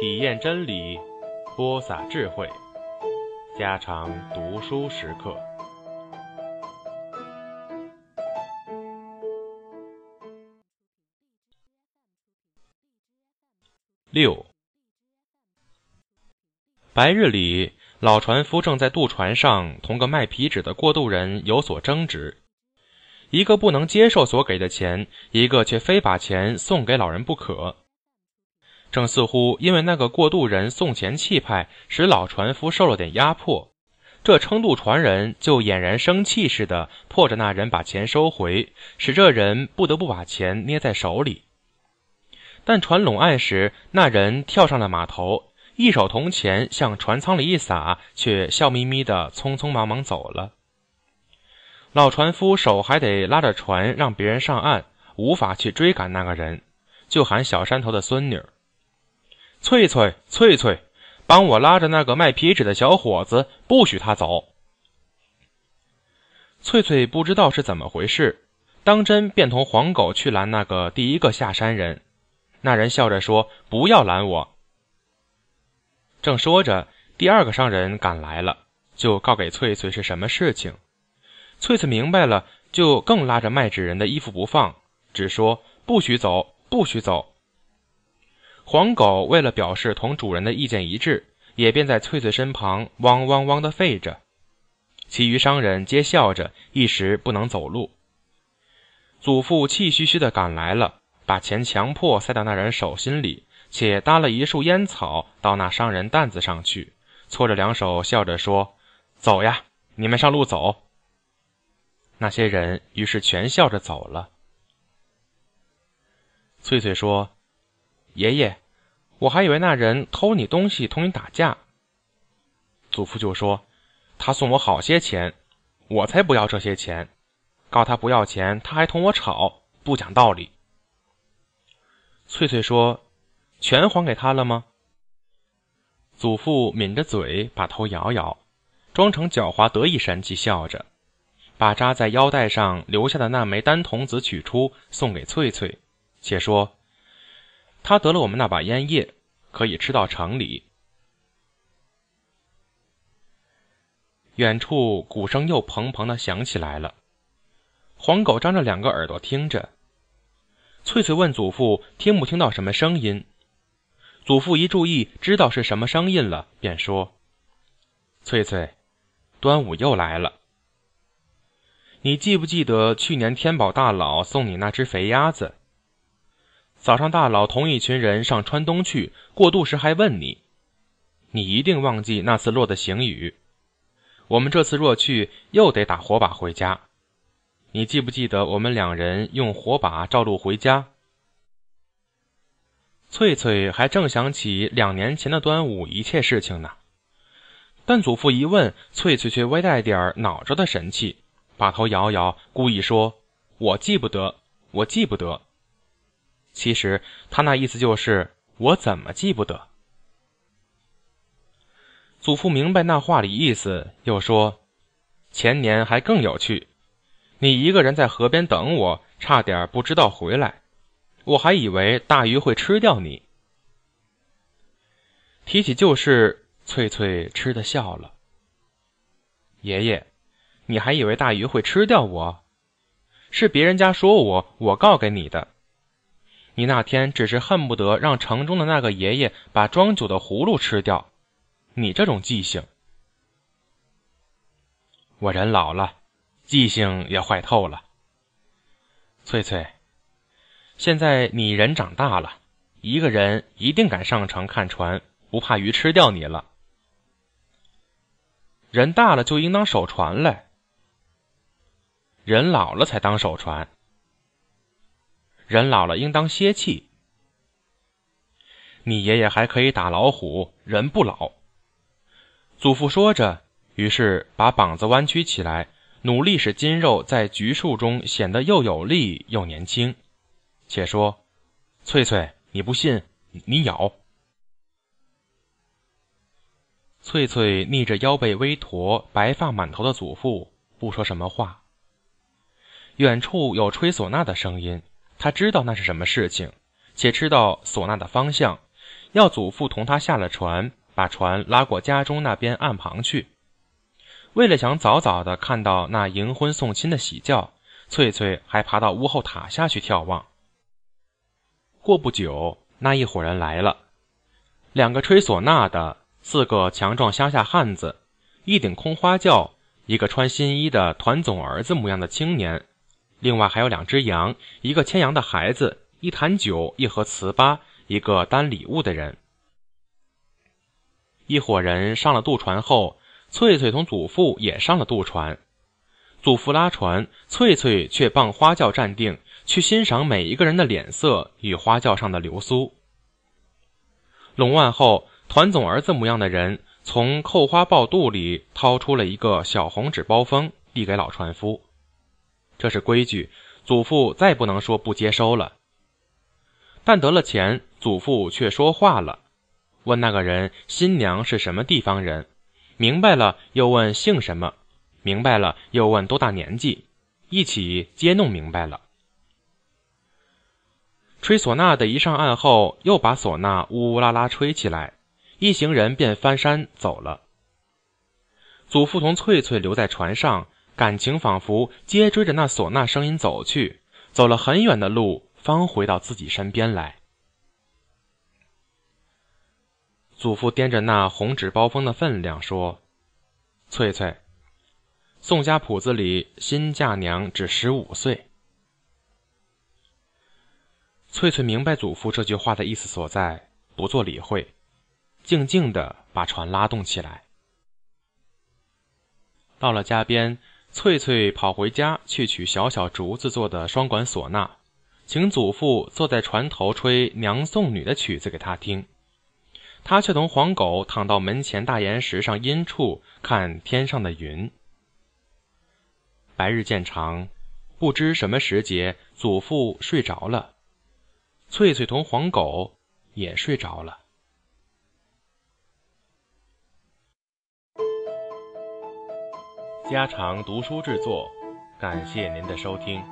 体验真理，播撒智慧，家常读书时刻。六，白日里，老船夫正在渡船上同个卖皮纸的过渡人有所争执，一个不能接受所给的钱，一个却非把钱送给老人不可。正似乎因为那个过渡人送钱气派，使老船夫受了点压迫，这撑渡船人就俨然生气似的，迫着那人把钱收回，使这人不得不把钱捏在手里。但船拢岸时，那人跳上了码头，一手铜钱向船舱里一撒，却笑眯眯的匆匆忙忙走了。老船夫手还得拉着船让别人上岸，无法去追赶那个人，就喊小山头的孙女。翠翠，翠翠，帮我拉着那个卖皮纸的小伙子，不许他走。翠翠不知道是怎么回事，当真便同黄狗去拦那个第一个下山人。那人笑着说：“不要拦我。”正说着，第二个商人赶来了，就告给翠翠是什么事情。翠翠明白了，就更拉着卖纸人的衣服不放，只说：“不许走，不许走。”黄狗为了表示同主人的意见一致，也便在翠翠身旁汪汪汪地吠着。其余商人皆笑着，一时不能走路。祖父气吁吁地赶来了，把钱强迫塞到那人手心里，且搭了一束烟草到那商人担子上去，搓着两手，笑着说：“走呀，你们上路走。”那些人于是全笑着走了。翠翠说。爷爷，我还以为那人偷你东西同你打架。祖父就说：“他送我好些钱，我才不要这些钱。告他不要钱，他还同我吵，不讲道理。”翠翠说：“全还给他了吗？”祖父抿着嘴，把头摇摇，装成狡猾得意神气，笑着，把扎在腰带上留下的那枚单童子取出，送给翠翠，且说。他得了我们那把烟叶，可以吃到城里。远处鼓声又砰砰的响起来了。黄狗张着两个耳朵听着。翠翠问祖父：“听不听到什么声音？”祖父一注意，知道是什么声音了，便说：“翠翠，端午又来了。你记不记得去年天宝大佬送你那只肥鸭子？”早上，大佬同一群人上川东去过渡时，还问你：“你一定忘记那次落的行雨。我们这次若去，又得打火把回家。你记不记得我们两人用火把照路回家？”翠翠还正想起两年前的端午一切事情呢，但祖父一问，翠翠却微带点恼着的神气，把头摇摇，故意说：“我记不得，我记不得。”其实他那意思就是我怎么记不得？祖父明白那话里意思，又说：“前年还更有趣，你一个人在河边等我，差点不知道回来，我还以为大鱼会吃掉你。”提起旧事，翠翠吃的笑了。爷爷，你还以为大鱼会吃掉我？是别人家说我，我告给你的。你那天只是恨不得让城中的那个爷爷把装酒的葫芦吃掉，你这种记性，我人老了，记性也坏透了。翠翠，现在你人长大了，一个人一定敢上城看船，不怕鱼吃掉你了。人大了就应当守船嘞，人老了才当守船。人老了应当歇气。你爷爷还可以打老虎，人不老。祖父说着，于是把膀子弯曲起来，努力使筋肉在橘树中显得又有力又年轻。且说，翠翠，你不信，你咬。翠翠逆着腰背微驼、白发满头的祖父，不说什么话。远处有吹唢呐的声音。他知道那是什么事情，且知道唢呐的方向，要祖父同他下了船，把船拉过家中那边岸旁去。为了想早早的看到那迎婚送亲的喜轿，翠翠还爬到屋后塔下去眺望。过不久，那一伙人来了，两个吹唢呐的，四个强壮乡下汉子，一顶空花轿，一个穿新衣的团总儿子模样的青年，另外还有两只羊，一个牵羊的孩子，一坛酒，一盒糍粑，一个担礼物的人。一伙人上了渡船后。翠翠同祖父也上了渡船，祖父拉船，翠翠却傍花轿站定，去欣赏每一个人的脸色与花轿上的流苏。拢完后，团总儿子模样的人从扣花抱肚里掏出了一个小红纸包封，递给老船夫。这是规矩，祖父再不能说不接收了。但得了钱，祖父却说话了，问那个人新娘是什么地方人。明白了，又问姓什么；明白了，又问多大年纪，一起接弄明白了。吹唢呐的一上岸后，又把唢呐呜呜啦啦吹起来，一行人便翻山走了。祖父同翠翠留在船上，感情仿佛接追着那唢呐声音走去，走了很远的路，方回到自己身边来。祖父掂着那红纸包封的分量说：“翠翠，宋家谱子里新嫁娘只十五岁。”翠翠明白祖父这句话的意思所在，不做理会，静静的把船拉动起来。到了家边，翠翠跑回家去取小小竹子做的双管唢呐，请祖父坐在船头吹《娘送女》的曲子给他听。他却同黄狗躺到门前大岩石上阴处看天上的云。白日渐长，不知什么时节，祖父睡着了，翠翠同黄狗也睡着了。家常读书制作，感谢您的收听。